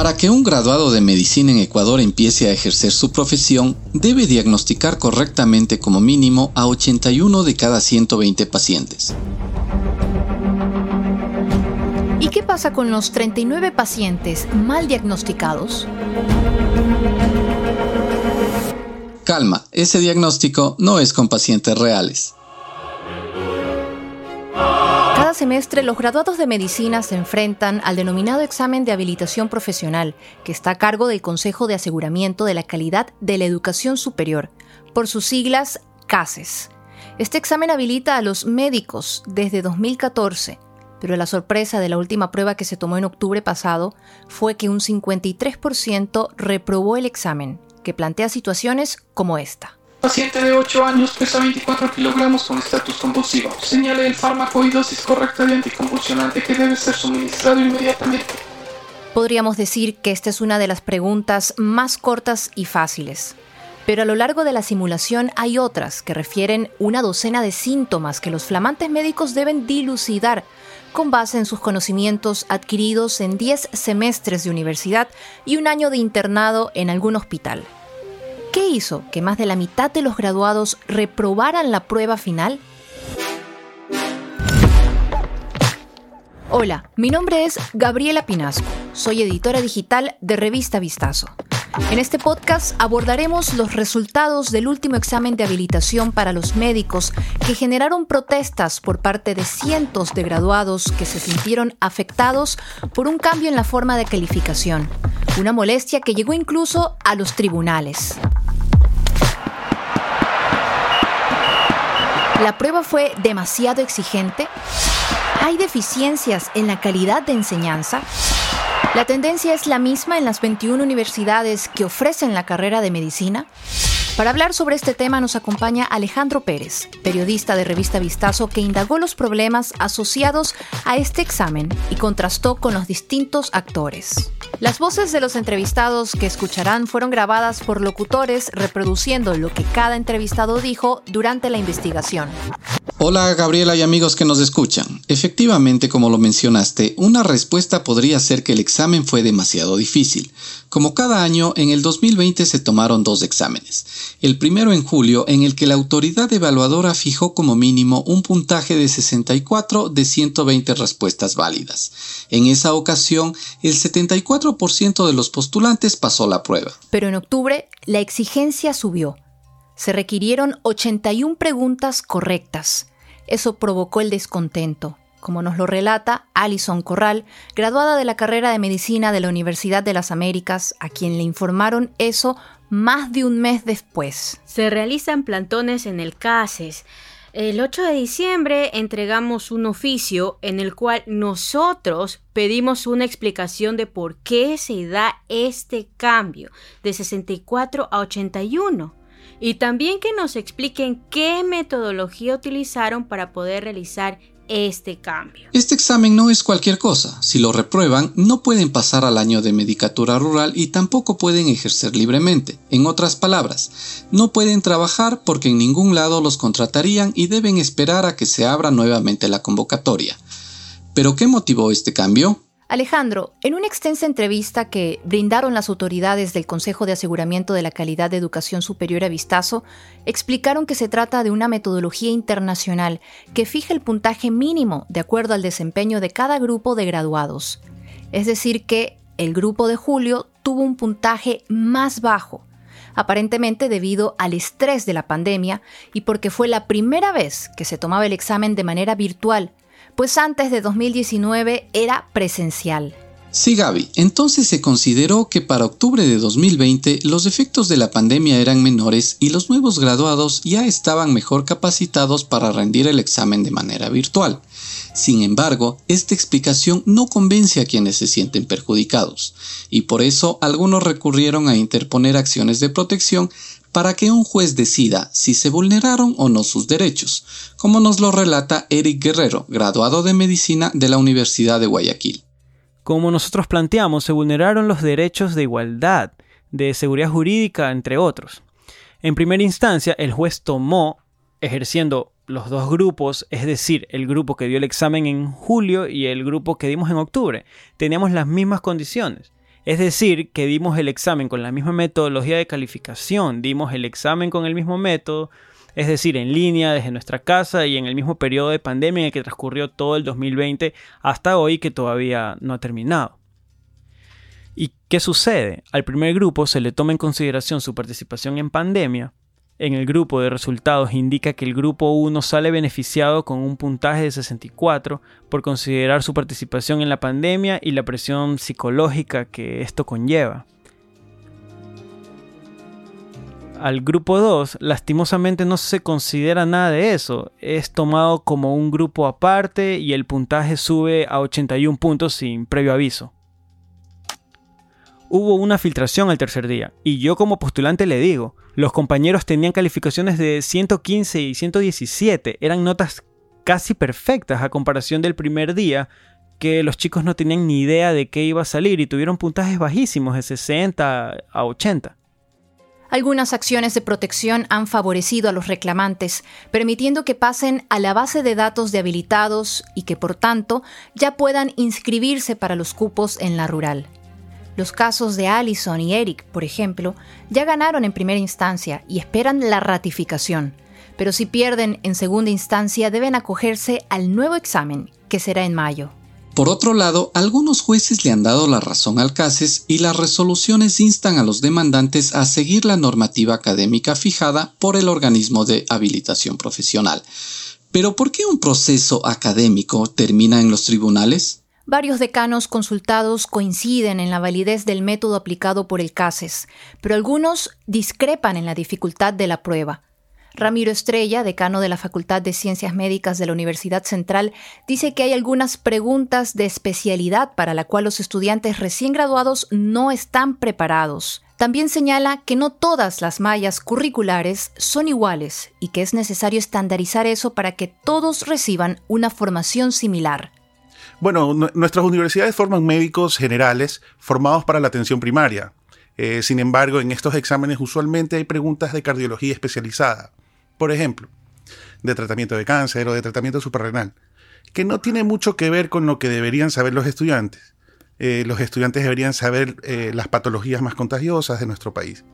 Para que un graduado de medicina en Ecuador empiece a ejercer su profesión, debe diagnosticar correctamente como mínimo a 81 de cada 120 pacientes. ¿Y qué pasa con los 39 pacientes mal diagnosticados? Calma, ese diagnóstico no es con pacientes reales. Semestre los graduados de medicina se enfrentan al denominado examen de habilitación profesional, que está a cargo del Consejo de Aseguramiento de la Calidad de la Educación Superior, por sus siglas CASES. Este examen habilita a los médicos desde 2014 pero la sorpresa de la última prueba que se tomó en octubre pasado fue que un 53% reprobó el examen, que plantea situaciones como esta. Paciente de 8 años pesa 24 kilogramos con estatus convulsivo. Señale el fármaco y dosis correcta de anticonvulsionante que debe ser suministrado inmediatamente. Podríamos decir que esta es una de las preguntas más cortas y fáciles. Pero a lo largo de la simulación hay otras que refieren una docena de síntomas que los flamantes médicos deben dilucidar con base en sus conocimientos adquiridos en 10 semestres de universidad y un año de internado en algún hospital. ¿Qué hizo que más de la mitad de los graduados reprobaran la prueba final? Hola, mi nombre es Gabriela Pinasco, soy editora digital de Revista Vistazo. En este podcast abordaremos los resultados del último examen de habilitación para los médicos que generaron protestas por parte de cientos de graduados que se sintieron afectados por un cambio en la forma de calificación, una molestia que llegó incluso a los tribunales. ¿La prueba fue demasiado exigente? ¿Hay deficiencias en la calidad de enseñanza? La tendencia es la misma en las 21 universidades que ofrecen la carrera de medicina. Para hablar sobre este tema nos acompaña Alejandro Pérez, periodista de revista Vistazo que indagó los problemas asociados a este examen y contrastó con los distintos actores. Las voces de los entrevistados que escucharán fueron grabadas por locutores reproduciendo lo que cada entrevistado dijo durante la investigación. Hola Gabriela y amigos que nos escuchan. Efectivamente, como lo mencionaste, una respuesta podría ser que el examen fue demasiado difícil. Como cada año, en el 2020 se tomaron dos exámenes. El primero en julio, en el que la autoridad evaluadora fijó como mínimo un puntaje de 64 de 120 respuestas válidas. En esa ocasión, el 74% de los postulantes pasó la prueba. Pero en octubre, la exigencia subió. Se requirieron 81 preguntas correctas eso provocó el descontento, como nos lo relata Alison Corral, graduada de la carrera de medicina de la Universidad de las Américas, a quien le informaron eso más de un mes después. Se realizan plantones en el CASES. El 8 de diciembre entregamos un oficio en el cual nosotros pedimos una explicación de por qué se da este cambio de 64 a 81 y también que nos expliquen qué metodología utilizaron para poder realizar este cambio. Este examen no es cualquier cosa. Si lo reprueban, no pueden pasar al año de medicatura rural y tampoco pueden ejercer libremente. En otras palabras, no pueden trabajar porque en ningún lado los contratarían y deben esperar a que se abra nuevamente la convocatoria. ¿Pero qué motivó este cambio? Alejandro, en una extensa entrevista que brindaron las autoridades del Consejo de Aseguramiento de la Calidad de Educación Superior a Vistazo, explicaron que se trata de una metodología internacional que fija el puntaje mínimo de acuerdo al desempeño de cada grupo de graduados. Es decir, que el grupo de julio tuvo un puntaje más bajo, aparentemente debido al estrés de la pandemia y porque fue la primera vez que se tomaba el examen de manera virtual pues antes de 2019 era presencial. Sí, Gaby. Entonces se consideró que para octubre de 2020 los efectos de la pandemia eran menores y los nuevos graduados ya estaban mejor capacitados para rendir el examen de manera virtual. Sin embargo, esta explicación no convence a quienes se sienten perjudicados, y por eso algunos recurrieron a interponer acciones de protección para que un juez decida si se vulneraron o no sus derechos, como nos lo relata Eric Guerrero, graduado de medicina de la Universidad de Guayaquil. Como nosotros planteamos, se vulneraron los derechos de igualdad, de seguridad jurídica, entre otros. En primera instancia, el juez tomó, ejerciendo los dos grupos, es decir, el grupo que dio el examen en julio y el grupo que dimos en octubre. Teníamos las mismas condiciones. Es decir, que dimos el examen con la misma metodología de calificación, dimos el examen con el mismo método, es decir, en línea desde nuestra casa y en el mismo periodo de pandemia en el que transcurrió todo el 2020 hasta hoy que todavía no ha terminado. ¿Y qué sucede? Al primer grupo se le toma en consideración su participación en pandemia, en el grupo de resultados indica que el grupo 1 sale beneficiado con un puntaje de 64 por considerar su participación en la pandemia y la presión psicológica que esto conlleva. Al grupo 2, lastimosamente no se considera nada de eso, es tomado como un grupo aparte y el puntaje sube a 81 puntos sin previo aviso hubo una filtración al tercer día, y yo como postulante le digo, los compañeros tenían calificaciones de 115 y 117, eran notas casi perfectas a comparación del primer día, que los chicos no tenían ni idea de qué iba a salir y tuvieron puntajes bajísimos de 60 a 80. Algunas acciones de protección han favorecido a los reclamantes, permitiendo que pasen a la base de datos de habilitados y que por tanto ya puedan inscribirse para los cupos en la rural. Los casos de Allison y Eric, por ejemplo, ya ganaron en primera instancia y esperan la ratificación, pero si pierden en segunda instancia deben acogerse al nuevo examen, que será en mayo. Por otro lado, algunos jueces le han dado la razón al CASES y las resoluciones instan a los demandantes a seguir la normativa académica fijada por el organismo de habilitación profesional. Pero ¿por qué un proceso académico termina en los tribunales? Varios decanos consultados coinciden en la validez del método aplicado por el CASES, pero algunos discrepan en la dificultad de la prueba. Ramiro Estrella, decano de la Facultad de Ciencias Médicas de la Universidad Central, dice que hay algunas preguntas de especialidad para la cual los estudiantes recién graduados no están preparados. También señala que no todas las mallas curriculares son iguales y que es necesario estandarizar eso para que todos reciban una formación similar. Bueno, nuestras universidades forman médicos generales formados para la atención primaria. Eh, sin embargo, en estos exámenes usualmente hay preguntas de cardiología especializada. Por ejemplo, de tratamiento de cáncer o de tratamiento suprarrenal, que no tiene mucho que ver con lo que deberían saber los estudiantes. Eh, los estudiantes deberían saber eh, las patologías más contagiosas de nuestro país.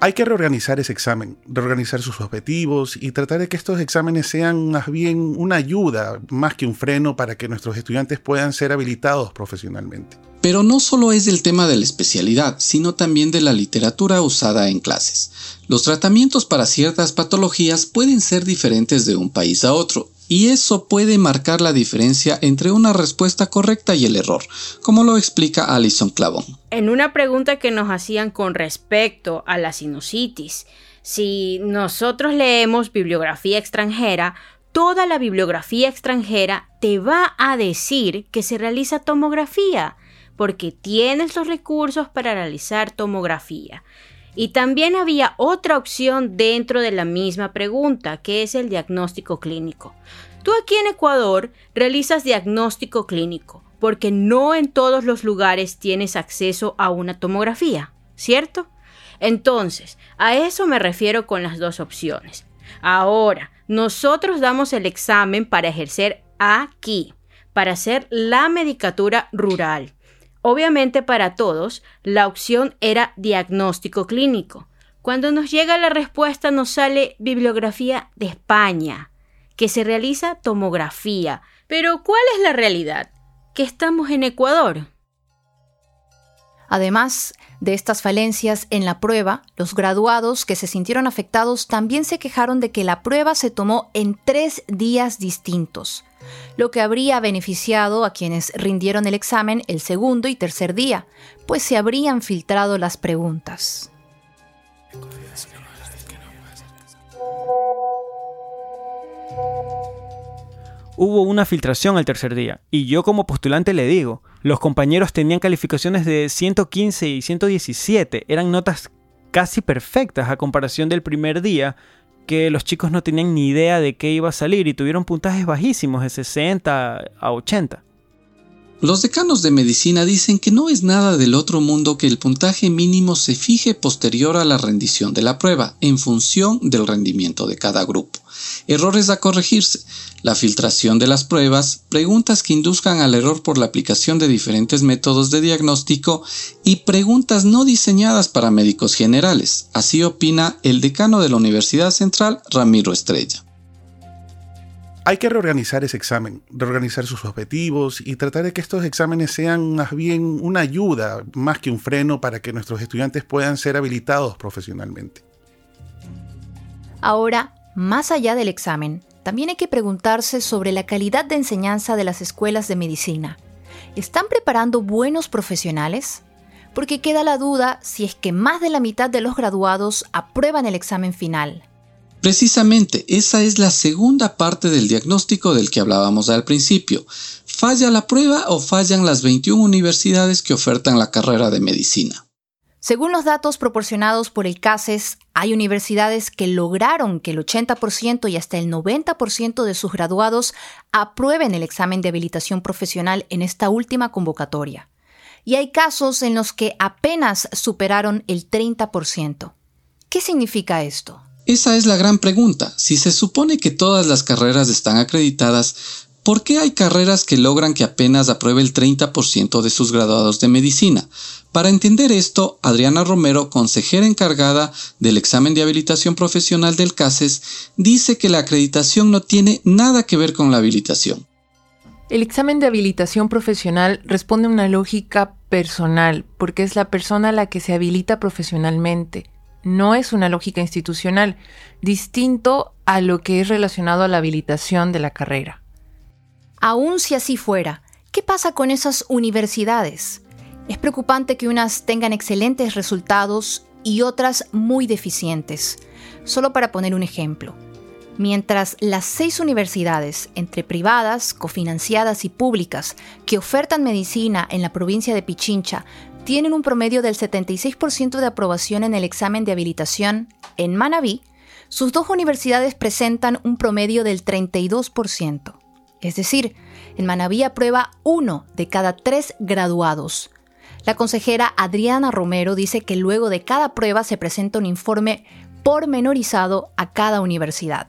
Hay que reorganizar ese examen, reorganizar sus objetivos y tratar de que estos exámenes sean más bien una ayuda más que un freno para que nuestros estudiantes puedan ser habilitados profesionalmente. Pero no solo es el tema de la especialidad, sino también de la literatura usada en clases. Los tratamientos para ciertas patologías pueden ser diferentes de un país a otro, y eso puede marcar la diferencia entre una respuesta correcta y el error, como lo explica Alison Clavon. En una pregunta que nos hacían con respecto a la sinusitis, si nosotros leemos bibliografía extranjera, toda la bibliografía extranjera te va a decir que se realiza tomografía, porque tienes los recursos para realizar tomografía. Y también había otra opción dentro de la misma pregunta, que es el diagnóstico clínico. Tú aquí en Ecuador realizas diagnóstico clínico, porque no en todos los lugares tienes acceso a una tomografía, ¿cierto? Entonces, a eso me refiero con las dos opciones. Ahora, nosotros damos el examen para ejercer aquí, para hacer la medicatura rural. Obviamente para todos, la opción era diagnóstico clínico. Cuando nos llega la respuesta nos sale bibliografía de España, que se realiza tomografía. Pero ¿cuál es la realidad? Que estamos en Ecuador. Además de estas falencias en la prueba, los graduados que se sintieron afectados también se quejaron de que la prueba se tomó en tres días distintos lo que habría beneficiado a quienes rindieron el examen el segundo y tercer día, pues se habrían filtrado las preguntas. Hubo una filtración al tercer día, y yo como postulante le digo, los compañeros tenían calificaciones de 115 y 117, eran notas casi perfectas a comparación del primer día, que los chicos no tenían ni idea de qué iba a salir y tuvieron puntajes bajísimos de 60 a 80. Los decanos de medicina dicen que no es nada del otro mundo que el puntaje mínimo se fije posterior a la rendición de la prueba, en función del rendimiento de cada grupo. Errores a corregirse. La filtración de las pruebas, preguntas que induzcan al error por la aplicación de diferentes métodos de diagnóstico y preguntas no diseñadas para médicos generales. Así opina el decano de la Universidad Central, Ramiro Estrella. Hay que reorganizar ese examen, reorganizar sus objetivos y tratar de que estos exámenes sean más bien una ayuda más que un freno para que nuestros estudiantes puedan ser habilitados profesionalmente. Ahora, más allá del examen, también hay que preguntarse sobre la calidad de enseñanza de las escuelas de medicina. ¿Están preparando buenos profesionales? Porque queda la duda si es que más de la mitad de los graduados aprueban el examen final. Precisamente, esa es la segunda parte del diagnóstico del que hablábamos al principio. ¿Falla la prueba o fallan las 21 universidades que ofertan la carrera de medicina? Según los datos proporcionados por el CASES, hay universidades que lograron que el 80% y hasta el 90% de sus graduados aprueben el examen de habilitación profesional en esta última convocatoria. Y hay casos en los que apenas superaron el 30%. ¿Qué significa esto? Esa es la gran pregunta. Si se supone que todas las carreras están acreditadas, ¿por qué hay carreras que logran que apenas apruebe el 30% de sus graduados de medicina? Para entender esto, Adriana Romero, consejera encargada del examen de habilitación profesional del CASES, dice que la acreditación no tiene nada que ver con la habilitación. El examen de habilitación profesional responde a una lógica personal, porque es la persona la que se habilita profesionalmente no es una lógica institucional, distinto a lo que es relacionado a la habilitación de la carrera. Aún si así fuera, ¿qué pasa con esas universidades? Es preocupante que unas tengan excelentes resultados y otras muy deficientes. Solo para poner un ejemplo. Mientras las seis universidades, entre privadas, cofinanciadas y públicas, que ofertan medicina en la provincia de Pichincha, tienen un promedio del 76% de aprobación en el examen de habilitación, en Manabí, sus dos universidades presentan un promedio del 32%. Es decir, en Manabí aprueba uno de cada tres graduados. La consejera Adriana Romero dice que luego de cada prueba se presenta un informe pormenorizado a cada universidad.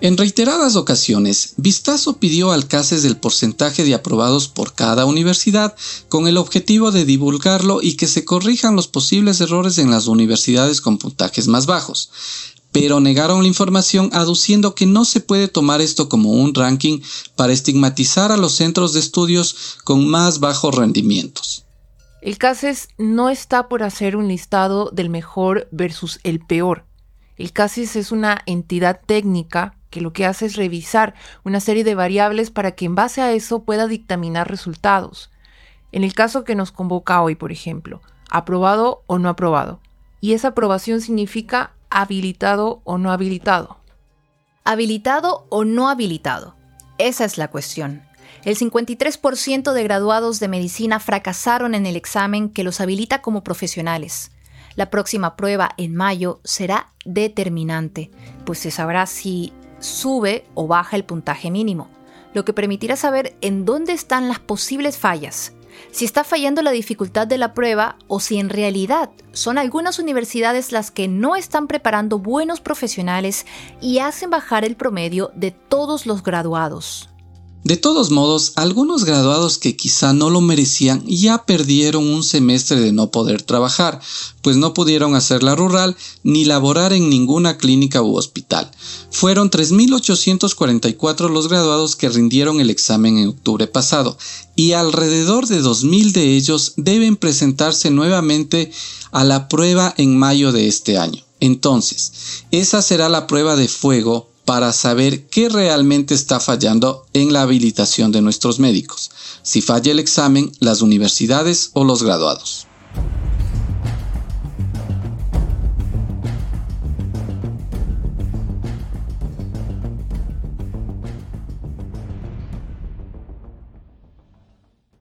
En reiteradas ocasiones, Vistazo pidió al CASES el porcentaje de aprobados por cada universidad con el objetivo de divulgarlo y que se corrijan los posibles errores en las universidades con puntajes más bajos. Pero negaron la información aduciendo que no se puede tomar esto como un ranking para estigmatizar a los centros de estudios con más bajos rendimientos. El CASES no está por hacer un listado del mejor versus el peor. El CASES es una entidad técnica que lo que hace es revisar una serie de variables para que en base a eso pueda dictaminar resultados. En el caso que nos convoca hoy, por ejemplo, aprobado o no aprobado. Y esa aprobación significa habilitado o no habilitado. Habilitado o no habilitado. Esa es la cuestión. El 53% de graduados de medicina fracasaron en el examen que los habilita como profesionales. La próxima prueba en mayo será determinante, pues se sabrá si sube o baja el puntaje mínimo, lo que permitirá saber en dónde están las posibles fallas, si está fallando la dificultad de la prueba o si en realidad son algunas universidades las que no están preparando buenos profesionales y hacen bajar el promedio de todos los graduados. De todos modos, algunos graduados que quizá no lo merecían ya perdieron un semestre de no poder trabajar, pues no pudieron hacer la rural ni laborar en ninguna clínica u hospital. Fueron 3.844 los graduados que rindieron el examen en octubre pasado, y alrededor de 2.000 de ellos deben presentarse nuevamente a la prueba en mayo de este año. Entonces, esa será la prueba de fuego para saber qué realmente está fallando en la habilitación de nuestros médicos, si falla el examen, las universidades o los graduados.